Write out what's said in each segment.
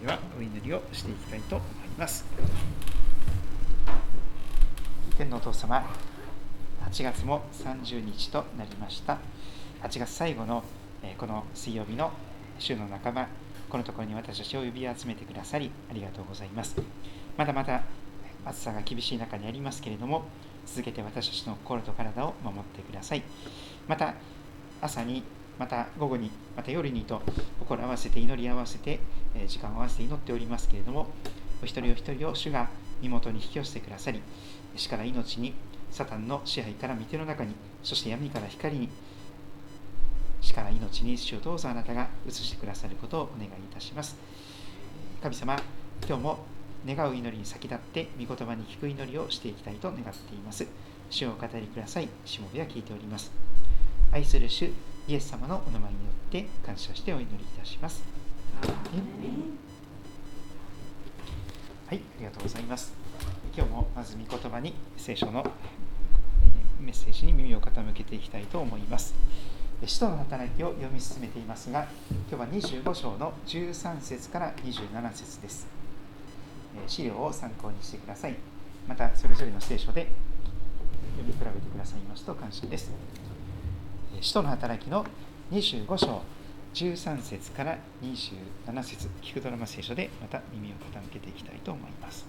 ではお祈りをしていきたいと思います。天のお父様8月も30日となりました。8月最後のこの水曜日の週の仲間このところに私たちを呼び集めてくださりありがとうございます。まだまだ暑さが厳しい中にありますけれども続けて私たちの心と体を守ってください。また朝にまた午後にまた夜にと心合わせて祈り合わせてえ時間を合わせて祈っておりますけれどもお一人お一人を主が身元に引き寄せてくださり死から命にサタンの支配から御手の中にそして闇から光に死から命に主をどうぞあなたが移してくださることをお願いいたします。神様今日も願う祈りに先立って御言葉に聞く祈りをしていきたいと願っています。主をお語りください。しもべは聞いております。愛する主イエス様のお名前によって感謝してお祈りいたします。はいありがとうございます。今日もまず御言葉に聖書のメッセージに耳を傾けていきたいと思います。使徒の働きを読み進めていますが今日は25章の13節から27節です。資料を参考にしてください。またそれぞれの聖書で読み比べてくださいますと感謝です。使徒の働きの25章13節から27節聞くドラマ聖書でまた耳を傾けていきたいと思います。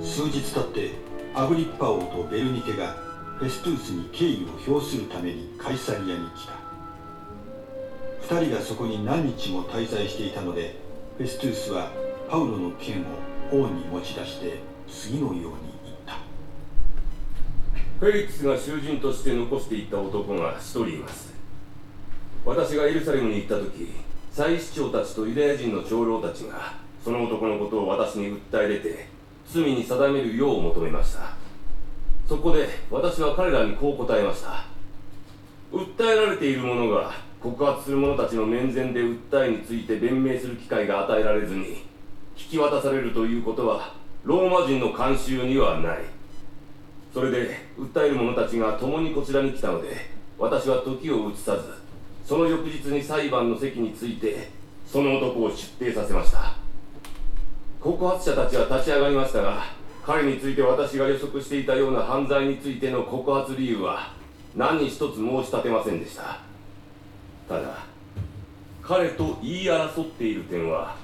数日経ってアグリッパ王とベルニケがフェストゥースに敬意を表するためにカイサリアに来た。2人がそこに何日も滞在していたのでフェストゥースはパウロの剣を王に持ち出して次のように言フェリックスが囚人として残していった男が一人います。私がエルサレムに行った時祭司長たちとユダヤ人の長老たちがその男のことを私に訴え出て罪に定めるよう求めました。そこで私は彼らにこう答えました。訴えられている者が告発する者たちの面前で訴えについて弁明する機会が与えられずに引き渡されるということはローマ人の慣習にはない。それで訴える者たちが共にこちらに来たので私は時を移さずその翌日に裁判の席についてその男を出廷させました。告発者たちは立ち上がりましたが彼について私が予測していたような犯罪についての告発理由は何一つ申し立てませんでした。ただ彼と言い争っている点は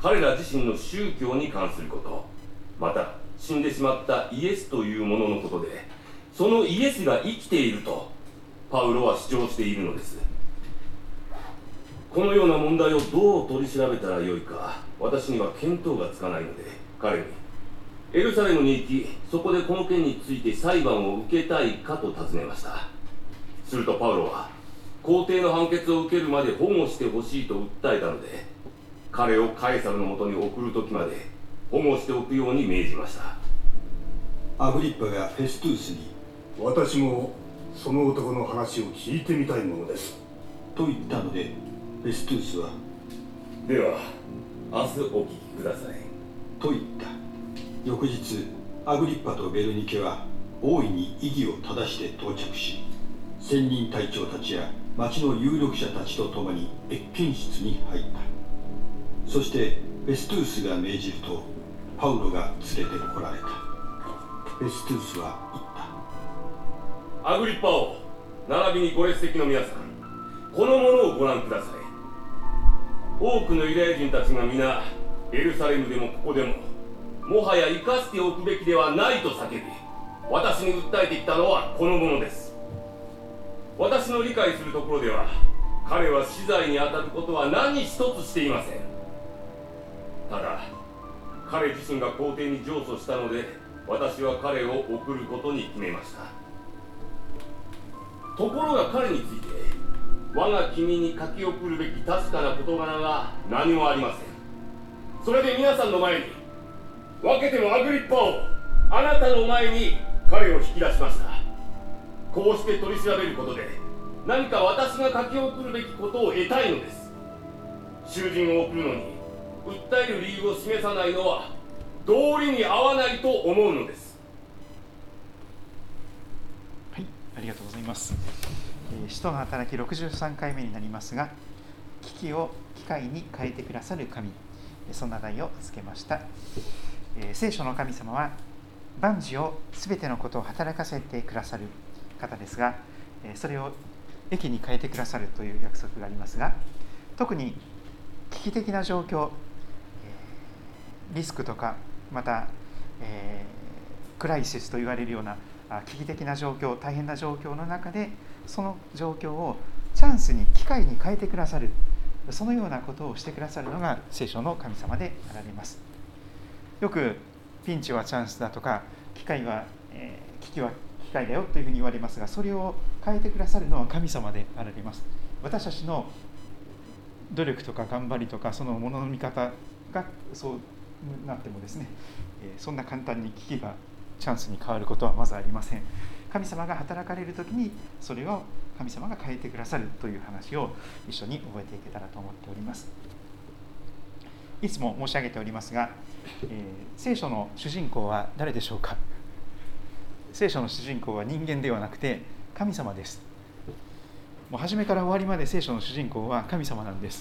彼ら自身の宗教に関すること。また死んでしまったイエスというもののことでそのイエスが生きているとパウロは主張しているのです。このような問題をどう取り調べたらよいか私には見当がつかないので彼に。エルサレムに行きそこでこの件について裁判を受けたいかと尋ねました。するとパウロは皇帝の判決を受けるまで保護してほしいと訴えたので彼をカエサルのもとに送る時まで保護しておくように命じました。アグリッパがフェストゥースに私もその男の話を聞いてみたいものです。と言ったのでフェストゥースは？では明日お聞きください。と言った。翌日アグリッパとベルニケは大いに異議を正して到着し仙人隊長たちや町の有力者たちと共に謁見室に入った。そしてフェストゥースが命じるとパウロが連れてこられた。フェストゥースは言った。アグリッパ王並びにご列席の皆さんこのものをご覧ください。多くのユダヤ人たちが皆エルサレムでもここでももはや生かしておくべきではないと叫び私に訴えてきたのはこのものです。私の理解するところでは彼は死罪に当たることは何一つしていません。ただ彼自身が皇帝に上訴したので私は彼を送ることに決めました。ところが彼について我が君に書き送るべき確かな事柄が何もありません。それで皆さんの前に分けてもアグリッパをあなたの前に彼を引き出しました。こうして取り調べることで何か私が書き送るべきことを得たいのです。囚人を送るのに訴える理由を示さないのは道理に合わないと思うのです。はいありがとうございます、え、使徒の働き63回目になりますが危機を機会に変えてくださる神そんな題をつけました、え、聖書の神様は万事を全てのことを働かせてくださる方ですがそれを益に変えてくださるという約束がありますが特に危機的な状況リスクとかまた、えー、クライシスと言われるような危機的な状況大変な状況の中でその状況をチャンスに機会に変えてくださる。そのようなことをしてくださるのが聖書の神様であられます。よくピンチはチャンスだとか機会は、えー、危機は機会だよというふうに言われますがそれを変えてくださるのは神様であられます。私たちの努力とか頑張りとかそのものの見方がそうなってもですね、えそんな簡単に危機がチャンスに変わることはまずありません。神様が働かれる時にそれを神様が変えてくださるという話を一緒に覚えていけたらと思っております。いつも申し上げておりますが、えー、聖書の主人公は誰でしょうか？聖書の主人公は人間ではなくて神様です。もう初めから終わりまで聖書の主人公は神様なんです、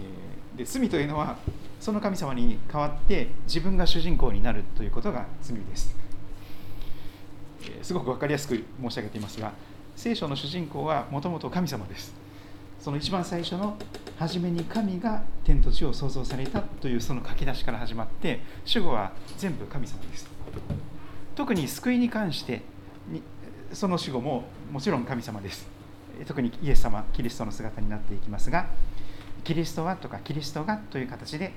えー、で罪というのはその神様に代わって自分が主人公になるということが罪です、すごく分かりやすく申し上げていますが聖書の主人公はもともと神様です。その一番最初の初めに神が天と地を創造されたというその書き出しから始まって主語は全部神様です。特に救いに関してその死後ももちろん神様です。特にイエス様キリストの姿になっていきますがキリストはとかキリストがという形で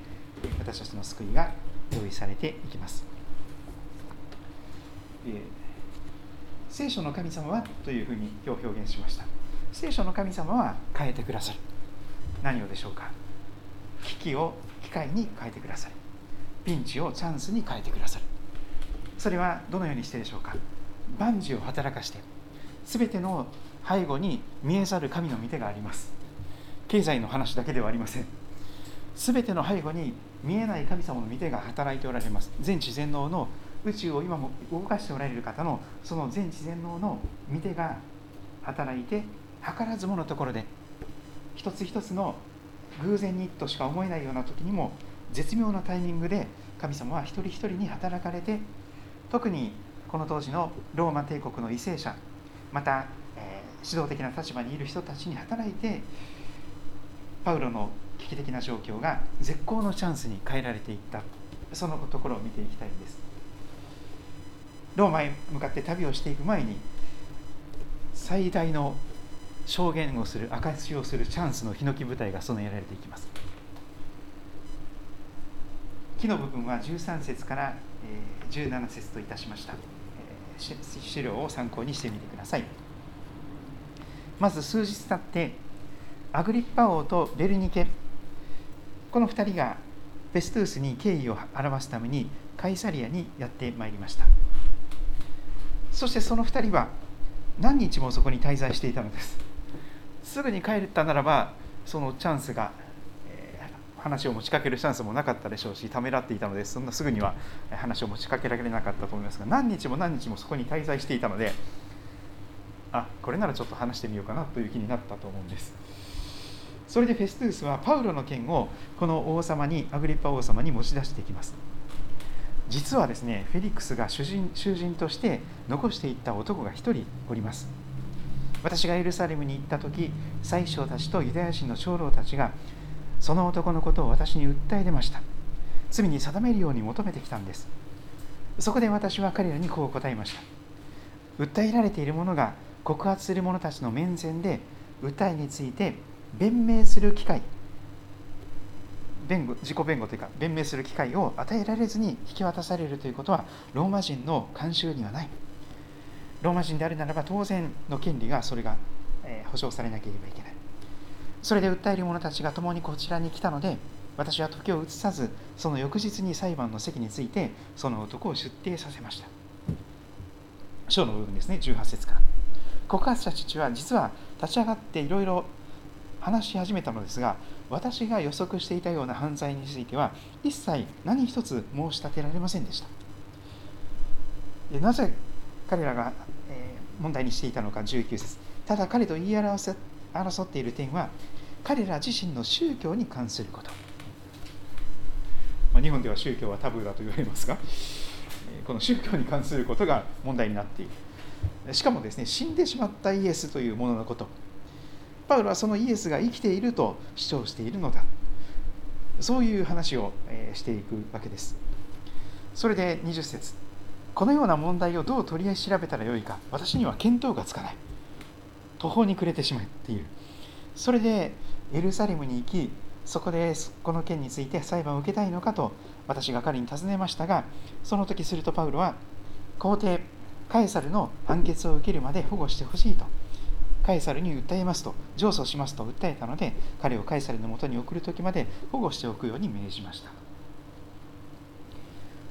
私たちの救いが用意されていきます、えー、聖書の神様はというふうに今日表現しました。聖書の神様は変えてくださる。何をでしょうか？危機を機会に変えてくださる。ピンチをチャンスに変えてくださる。それはどのようにしてでしょうか？万事を働かして全ての背後に見えざる神の御手があります。経済の話だけではありません。全ての背後に見えない神様の御手が働いておられます。全知全能の宇宙を今も動かしておられる方のその全知全能の御手が働いて図らずものところで一つ一つの偶然にとしか思えないような時にも絶妙なタイミングで神様は一人一人に働かれて特にこの当時のローマ帝国の為政者また、えー、指導的な立場にいる人たちに働いてパウロの危機的な状況が絶好のチャンスに変えられていった。そのところを見ていきたいんです。ローマへ向かって旅をしていく前に最大の証言をする証しをするチャンスのヒノキ舞台が備えられていきます。木の部分は13節から17節といたしました。資料を参考にしてみてください。まず数日経ってアグリッパ王とベルニケこの2人がフェストゥースに敬意を表すためにカイサリアにやってまいりました。そしてその2人は何日もそこに滞在していたのです。すぐに帰ったならばそのチャンスが話を持ちかけるチャンスもなかったでしょうしためらっていたのでそんなすぐには話を持ちかけられなかったと思いますが何日も何日もそこに滞在していたのであこれならちょっと話してみようかなという気になったと思うんです。それでフェストゥースはパウロの件をこの王様にアグリッパ王様に持ち出していきます。実はですねフェリックスが主人囚人として残していった男が1人おります。私がエルサレムに行った時宰相たちとユダヤ人の長老たちがその男のことを私に訴え出ました。罪に定めるように求めてきたんです。そこで私は彼らにこう答えました。訴えられている者が告発する者たちの面前で訴えについて弁明する機会。弁護自己弁護というか弁明する機会を与えられずに引き渡されるということはローマ人の慣習にはない。ローマ人であるならば当然の権利がそれが保障されなければいけない。それで訴える者たちが共にこちらに来たので私は時を移さずその翌日に裁判の席についてその男を出廷させました。章の部分ですね18節から。告発者たちは実は立ち上がっていろいろ話し始めたのですが私が予測していたような犯罪については一切何一つ申し立てられませんでした。なぜ彼らがえ問題にしていたのか19節。ただ彼と言い争っている点は彼ら自身の宗教に関すること、まあ、日本では宗教はタブーだと言われますがこの宗教に関することが問題になっている。しかもですね死んでしまったイエスというもののこと。パウロはそのイエスが生きていると主張しているのだ。そういう話をしていくわけです。それで20節。このような問題をどう取り調べたらよいか。私には見当がつかない。途方に暮れてしまっている。それでエルサレムに行きそこでこの件について裁判を受けたいのかと私が彼に尋ねましたがその時するとパウロは皇帝カエサルの判決を受けるまで保護してほしいとカエサルに訴えますと上訴しますと訴えたので彼をカエサルのもとに送る時まで保護しておくように命じました。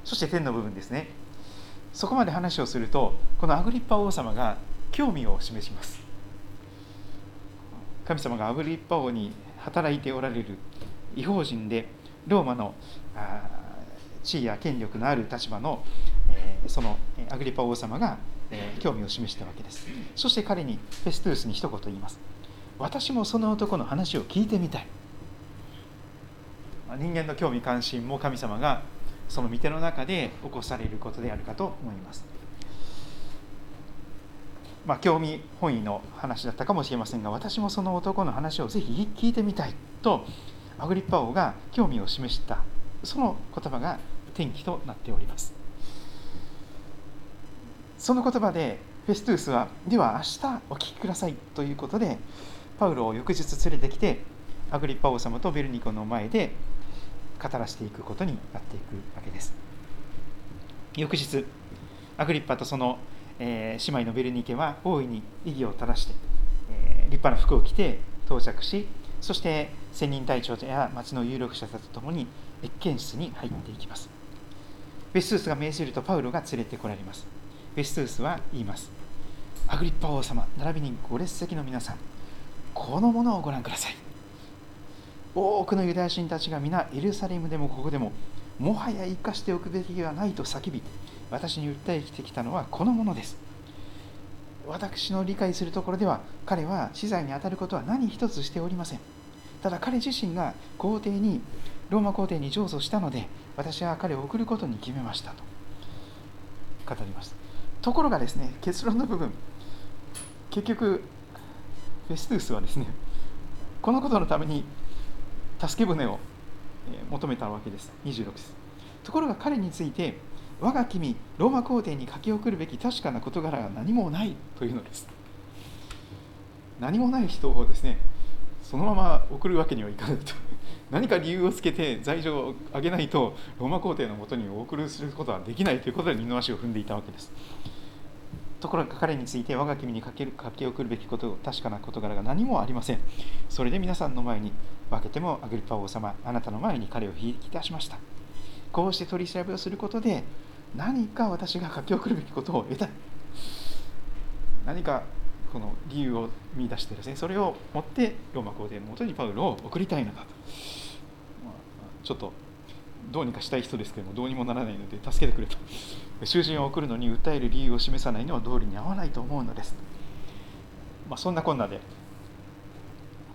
そして天の部分ですね。そこまで話をするとこのアグリッパ王様が興味を示します。神様がアグリッパ王に働いておられる違法人でローマの地位や権力のある立場の、えそのアグリッパ王様が、え興味を示したわけです。そして彼にフェストゥースに一言言います。私もその男の話を聞いてみたい。人間の興味関心も神様がその御手の中で起こされることであるかと思います。まあ、興味本位の話だったかもしれませんが私もその男の話をぜひ聞いてみたいとアグリッパ王が興味を示した。その言葉が転機となっております。その言葉でフェストゥースはでは明日お聞きくださいということでパウロを翌日連れてきてアグリッパ王様とベルニコの前で語らせていくことになっていくわけです。翌日アグリッパとその、えー、姉妹のベルニケは大いに異議を正して、えー、立派な服を着て到着しそして専任隊長や町の有力者たちと共に謁見室に入っていきます。ベストゥースが命じるとパウロが連れてこられます。ベストゥスは言います。アグリッパ王様並びにご列席の皆さんこのものをご覧ください。多くのユダヤ人たちが皆エルサレムでもここでももはや生かしておくべきではないと叫び私に訴えてきたのはこのものです。私の理解するところでは彼は死罪に当たることは何一つしておりません。ただ彼自身が皇帝にローマ皇帝に上訴したので私は彼を送ることに決めましたと語ります。ところがですね結論の部分。結局フェストゥースはですねこのことのために助け舟を求めたわけです。26ですところが彼について我が君ローマ皇帝に書き送るべき確かな事柄が何もないというのです。何もない人をですねそのまま送るわけにはいかないと。何か理由をつけて罪状を上げないとローマ皇帝のもとにお送りすることはできないということで二の足を踏んでいたわけです。ところが彼について我が君に書ける書き送るべきこと確かな事柄が何もありません。それで皆さんの前に分けてもアグリッパ王様あなたの前に彼を引き出しました。こうして取り調べをすることで何か私が書き送るべきことを得たい。何かこの理由を見出してですねそれを持ってローマ皇帝のもとにパウロを送りたいのだと、まあ、ちょっとどうにかしたい人ですけどもどうにもならないので助けてくれと。囚人を送るのに訴える理由を示さないのは道理に合わないと思うのです、まあ、そんなこんなで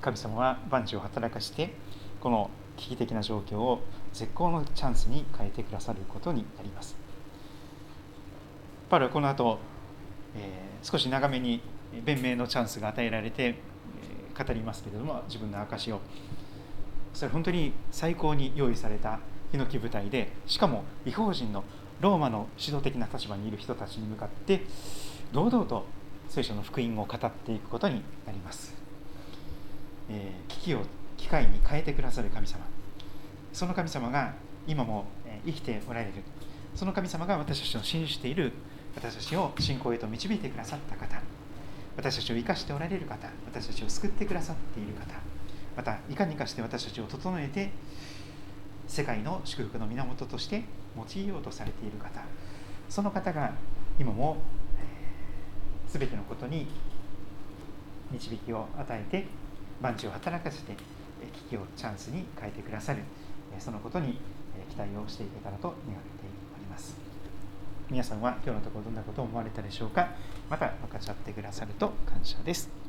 神様は万事を働かしてこの危機的な状況を絶好のチャンスに変えてくださることになります。パウロはこの後、えー、少し長めに弁明のチャンスが与えられて、語りますけれども自分の証を。それ本当に最高に用意されたヒノキ舞台でしかも違法人のローマの指導的な立場にいる人たちに向かって堂々と聖書の福音を語っていくことになります、えー、危機を機会に変えてくださる神様。その神様が今も生きておられる。その神様が私たちの信じている。私たちを信仰へと導いてくださった方。私たちを生かしておられる方私たちを救ってくださっている方またいかにかして私たちを整えて世界の祝福の源として用いようとされている方その方が今も全てのことに導きを与えて万事を働かせて危機をチャンスに変えてくださるそのことに期待をしていけたらと願っております。皆さんは今日のところどんなことを思われたでしょうか？また分かち合ってくださると感謝です。